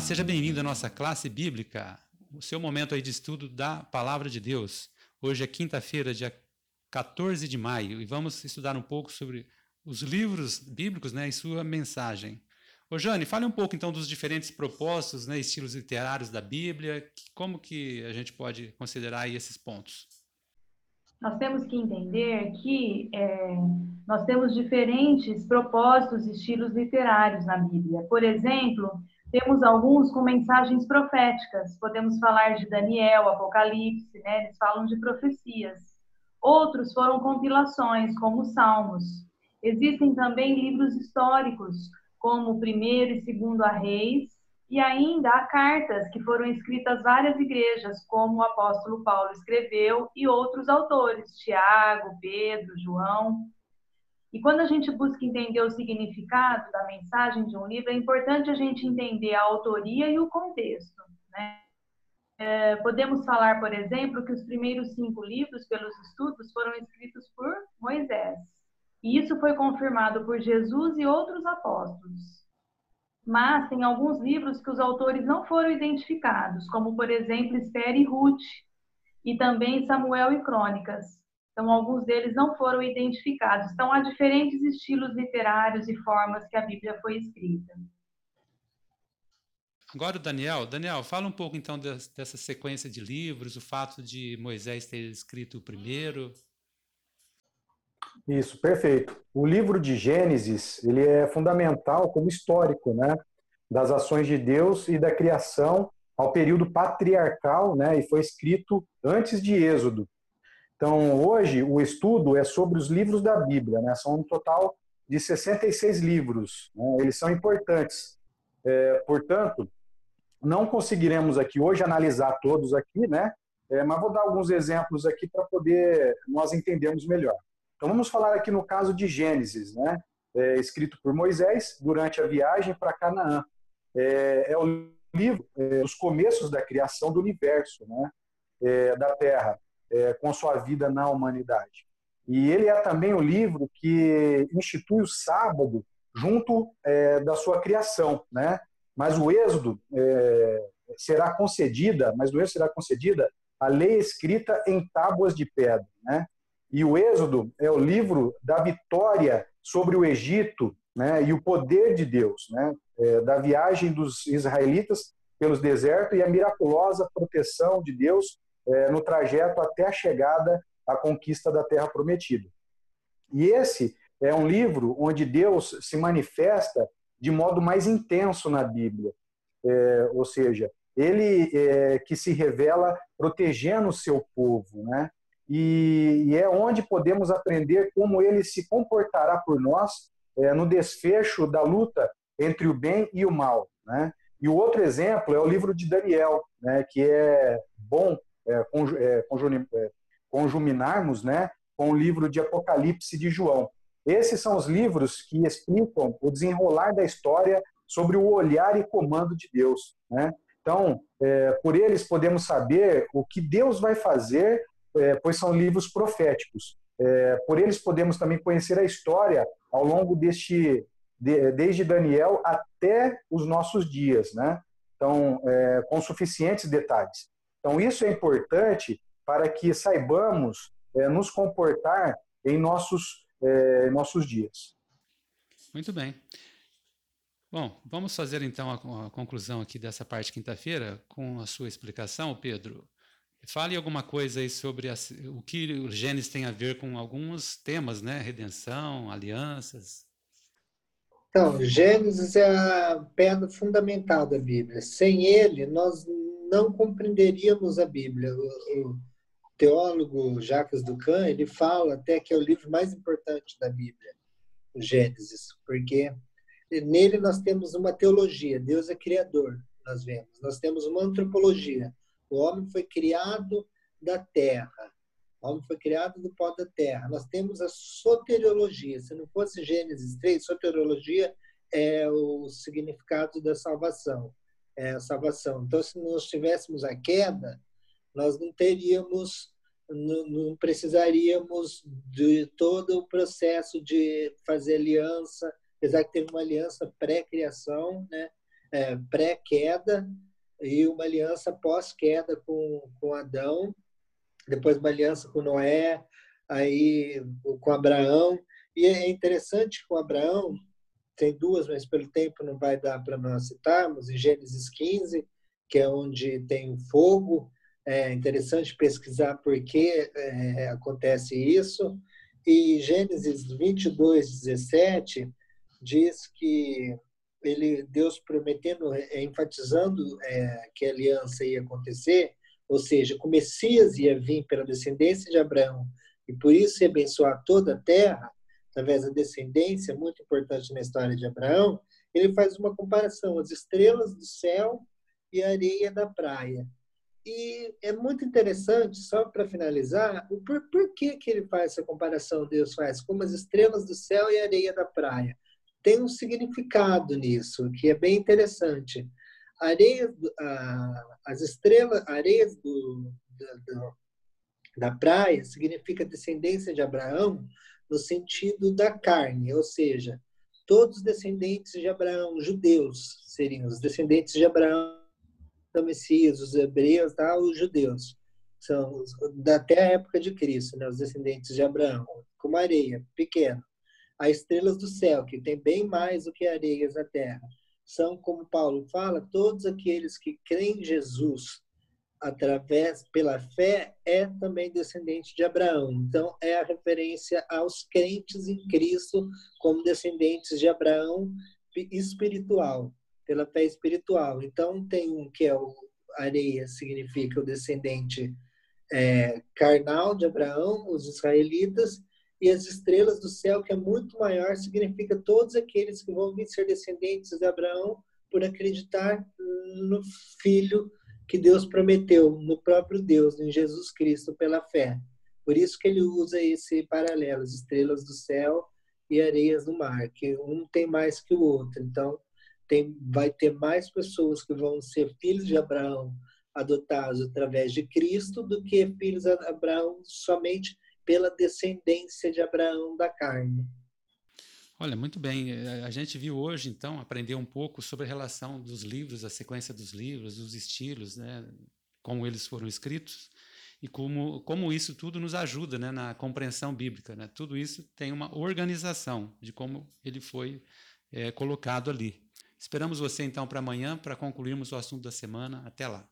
Olá, seja bem-vindo à nossa classe bíblica, o seu momento aí de estudo da Palavra de Deus. Hoje é quinta-feira, dia 14 de maio, e vamos estudar um pouco sobre os livros bíblicos né, e sua mensagem. Ô Jane, fale um pouco então dos diferentes propósitos, né, estilos literários da Bíblia, como que a gente pode considerar esses pontos? Nós temos que entender que é, nós temos diferentes propósitos e estilos literários na Bíblia. Por exemplo, temos alguns com mensagens proféticas. Podemos falar de Daniel, Apocalipse, né? Eles falam de profecias. Outros foram compilações, como Salmos. Existem também livros históricos, como primeiro e segundo a Reis, e ainda há cartas que foram escritas várias igrejas, como o apóstolo Paulo escreveu e outros autores, Tiago, Pedro, João. E quando a gente busca entender o significado da mensagem de um livro, é importante a gente entender a autoria e o contexto. Né? É, podemos falar, por exemplo, que os primeiros cinco livros, pelos estudos, foram escritos por Moisés. E isso foi confirmado por Jesus e outros apóstolos. Mas tem alguns livros que os autores não foram identificados, como, por exemplo, Esther e Ruth, e também Samuel e Crônicas. Então, alguns deles não foram identificados. Então, há diferentes estilos literários e formas que a Bíblia foi escrita. Agora o Daniel. Daniel, fala um pouco então dessa sequência de livros, o fato de Moisés ter escrito o primeiro. Isso, perfeito. O livro de Gênesis, ele é fundamental como histórico, né, das ações de Deus e da criação ao período patriarcal, né, e foi escrito antes de Êxodo. Então, hoje, o estudo é sobre os livros da Bíblia, né? são um total de 66 livros, né? eles são importantes. É, portanto, não conseguiremos aqui hoje analisar todos aqui, né? É, mas vou dar alguns exemplos aqui para poder nós entendermos melhor. Então, vamos falar aqui no caso de Gênesis, né? É, escrito por Moisés durante a viagem para Canaã. É, é, o livro é, dos começos da criação do universo, né? É, da Terra é, com sua vida na humanidade. E ele é também o livro que institui o sábado junto é, da sua criação, né? Mas o Êxodo é, será concedida, mas do Êxodo será concedida a lei escrita em tábuas de pedra, né? E o Êxodo é o livro da vitória sobre o Egito, né? E o poder de Deus, né? É, da viagem dos israelitas pelos desertos e a miraculosa proteção de Deus é, no trajeto até a chegada à conquista da Terra Prometida. E esse é um livro onde Deus se manifesta de modo mais intenso na Bíblia, é, ou seja, ele é, que se revela protegendo o seu povo, né? E, e, é onde podemos aprender como ele se comportará por nós é, no desfecho da luta entre o bem e o mal, né? E o outro exemplo é o livro de Daniel, né? Que é bom é, é, é, conjuminarmos né, com o livro de Apocalipse de João. Esses são os livros que explicam o desenrolar da história sobre o olhar e comando de Deus. Né? Então, é, por eles podemos saber o que Deus vai fazer, é, pois são livros proféticos. É, por eles podemos também conhecer a história ao longo deste, de, desde Daniel até os nossos dias, né? Então, é, com suficientes detalhes. Então, isso é importante para que saibamos é, nos comportar em nossos, é, nossos dias. Muito bem. Bom, vamos fazer então a, a conclusão aqui dessa parte quinta-feira com a sua explicação, Pedro. Fale alguma coisa aí sobre a, o que o Gênesis tem a ver com alguns temas, né? Redenção, alianças. Então, Gênesis é a pedra fundamental da Bíblia. Sem ele, nós não compreenderíamos a Bíblia. O, teólogo Jacques Ducan, ele fala até que é o livro mais importante da Bíblia, o Gênesis, porque nele nós temos uma teologia, Deus é criador, nós vemos. Nós temos uma antropologia, o homem foi criado da terra, o homem foi criado do pó da terra. Nós temos a soteriologia, se não fosse Gênesis 3, soteriologia é o significado da salvação é, salvação. Então, se nós tivéssemos a queda, nós não teríamos, não, não precisaríamos de todo o processo de fazer aliança, apesar que teve uma aliança pré-criação, né? é, pré-queda e uma aliança pós-queda com, com Adão, depois uma aliança com Noé, aí com Abraão. E é interessante com Abraão, tem duas, mas pelo tempo não vai dar para nós citarmos, em Gênesis 15, que é onde tem fogo. É interessante pesquisar por que é, acontece isso. E Gênesis 22, 17 diz que ele, Deus prometendo, é, enfatizando é, que a aliança ia acontecer, ou seja, que o Messias ia vir pela descendência de Abraão e por isso ia abençoar toda a terra, através da descendência, muito importante na história de Abraão, ele faz uma comparação, as estrelas do céu e a areia da praia. E é muito interessante, só para finalizar, o por, por que, que ele faz essa comparação, Deus faz, como as estrelas do céu e a areia da praia. Tem um significado nisso, que é bem interessante. Areia, as estrelas, areias do, do, da praia significa descendência de Abraão no sentido da carne, ou seja, todos os descendentes de Abraão, judeus, seriam os descendentes de Abraão, o Messias, os hebreus, tá? os judeus. São até a época de Cristo, né? os descendentes de Abraão, como areia, pequeno. As estrelas do céu, que tem bem mais do que areias na terra. São, como Paulo fala, todos aqueles que creem em Jesus, através pela fé é também descendente de Abraão. Então é a referência aos crentes em Cristo como descendentes de Abraão espiritual, pela fé espiritual. Então tem um que é o areia significa o descendente é, carnal de Abraão, os israelitas, e as estrelas do céu, que é muito maior, significa todos aqueles que vão vir ser descendentes de Abraão por acreditar no filho que Deus prometeu no próprio Deus, em Jesus Cristo, pela fé. Por isso que ele usa esse paralelo, as estrelas do céu e areias do mar, que um tem mais que o outro. Então, tem, vai ter mais pessoas que vão ser filhos de Abraão adotados através de Cristo do que filhos de Abraão somente pela descendência de Abraão da carne. Olha, muito bem. Eh, a gente viu hoje, então, aprender um pouco sobre a relação dos livros, a sequência dos livros, os estilos, né, como eles foram escritos e como, como isso tudo nos ajuda né, na compreensão bíblica. Né? Tudo isso tem uma organização de como ele foi é, colocado ali. Esperamos você, então, para amanhã, para concluirmos o assunto da semana. Até lá.